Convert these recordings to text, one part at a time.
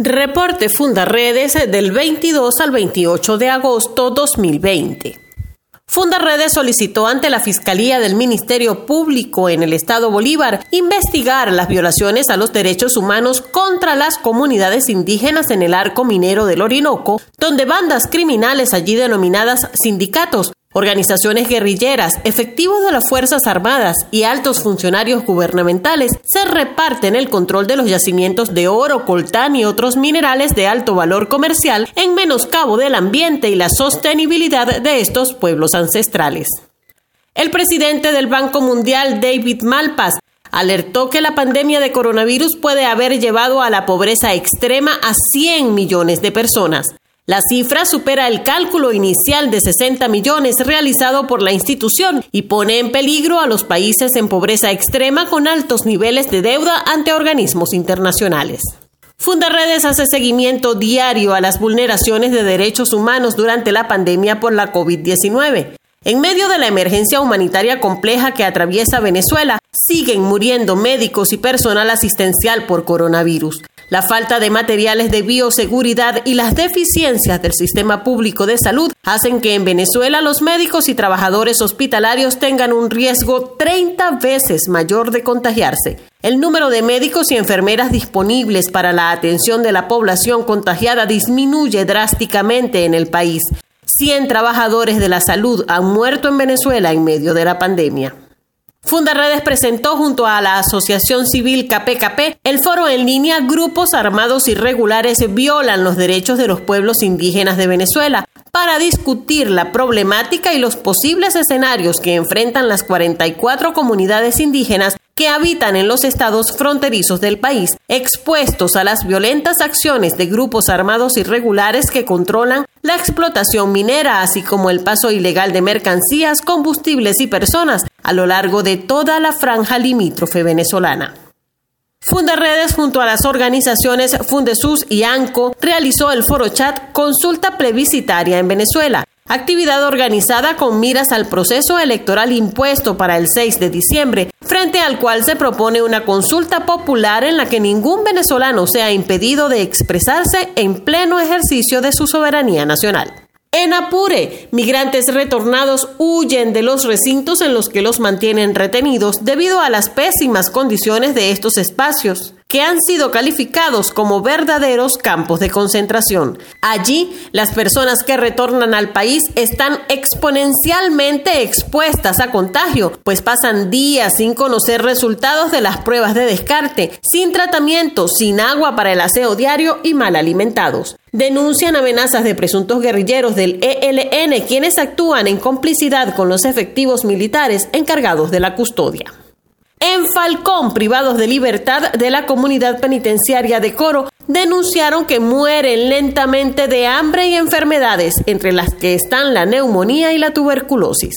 Reporte Fundaredes del 22 al 28 de agosto 2020. Fundaredes solicitó ante la Fiscalía del Ministerio Público en el Estado Bolívar investigar las violaciones a los derechos humanos contra las comunidades indígenas en el arco minero del Orinoco, donde bandas criminales allí denominadas sindicatos Organizaciones guerrilleras, efectivos de las Fuerzas Armadas y altos funcionarios gubernamentales se reparten el control de los yacimientos de oro, coltán y otros minerales de alto valor comercial en menoscabo del ambiente y la sostenibilidad de estos pueblos ancestrales. El presidente del Banco Mundial, David Malpass, alertó que la pandemia de coronavirus puede haber llevado a la pobreza extrema a 100 millones de personas. La cifra supera el cálculo inicial de 60 millones realizado por la institución y pone en peligro a los países en pobreza extrema con altos niveles de deuda ante organismos internacionales. Fundaredes hace seguimiento diario a las vulneraciones de derechos humanos durante la pandemia por la COVID-19. En medio de la emergencia humanitaria compleja que atraviesa Venezuela, siguen muriendo médicos y personal asistencial por coronavirus. La falta de materiales de bioseguridad y las deficiencias del sistema público de salud hacen que en Venezuela los médicos y trabajadores hospitalarios tengan un riesgo 30 veces mayor de contagiarse. El número de médicos y enfermeras disponibles para la atención de la población contagiada disminuye drásticamente en el país. 100 trabajadores de la salud han muerto en Venezuela en medio de la pandemia. Fundaredes presentó junto a la Asociación Civil KPKP el foro en línea Grupos Armados Irregulares violan los derechos de los pueblos indígenas de Venezuela para discutir la problemática y los posibles escenarios que enfrentan las 44 comunidades indígenas que habitan en los estados fronterizos del país, expuestos a las violentas acciones de grupos armados irregulares que controlan la explotación minera, así como el paso ilegal de mercancías, combustibles y personas a lo largo de toda la franja limítrofe venezolana. Fundaredes junto a las organizaciones Fundesus y ANCO realizó el foro chat Consulta Plebiscitaria en Venezuela, actividad organizada con miras al proceso electoral impuesto para el 6 de diciembre, frente al cual se propone una consulta popular en la que ningún venezolano sea impedido de expresarse en pleno ejercicio de su soberanía nacional. En Apure, migrantes retornados huyen de los recintos en los que los mantienen retenidos debido a las pésimas condiciones de estos espacios que han sido calificados como verdaderos campos de concentración. Allí, las personas que retornan al país están exponencialmente expuestas a contagio, pues pasan días sin conocer resultados de las pruebas de descarte, sin tratamiento, sin agua para el aseo diario y mal alimentados. Denuncian amenazas de presuntos guerrilleros del ELN, quienes actúan en complicidad con los efectivos militares encargados de la custodia. En Falcón, privados de libertad de la comunidad penitenciaria de Coro, denunciaron que mueren lentamente de hambre y enfermedades, entre las que están la neumonía y la tuberculosis.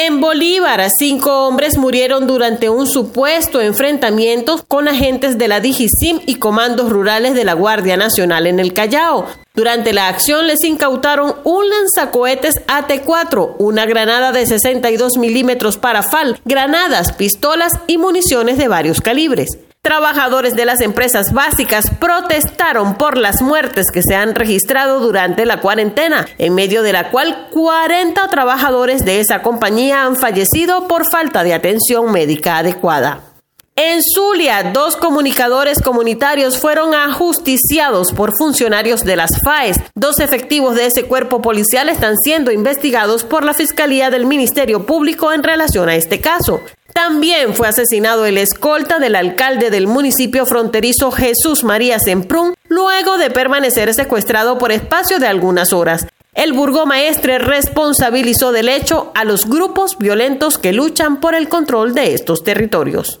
En Bolívar, cinco hombres murieron durante un supuesto enfrentamiento con agentes de la DIGISIM y comandos rurales de la Guardia Nacional en el Callao. Durante la acción les incautaron un lanzacohetes AT-4, una granada de 62 milímetros para FAL, granadas, pistolas y municiones de varios calibres. Trabajadores de las empresas básicas protestaron por las muertes que se han registrado durante la cuarentena, en medio de la cual 40 trabajadores de esa compañía han fallecido por falta de atención médica adecuada. En Zulia, dos comunicadores comunitarios fueron ajusticiados por funcionarios de las FAES. Dos efectivos de ese cuerpo policial están siendo investigados por la Fiscalía del Ministerio Público en relación a este caso. También fue asesinado el escolta del alcalde del municipio fronterizo Jesús María Semprún, luego de permanecer secuestrado por espacio de algunas horas. El burgomaestre responsabilizó del hecho a los grupos violentos que luchan por el control de estos territorios.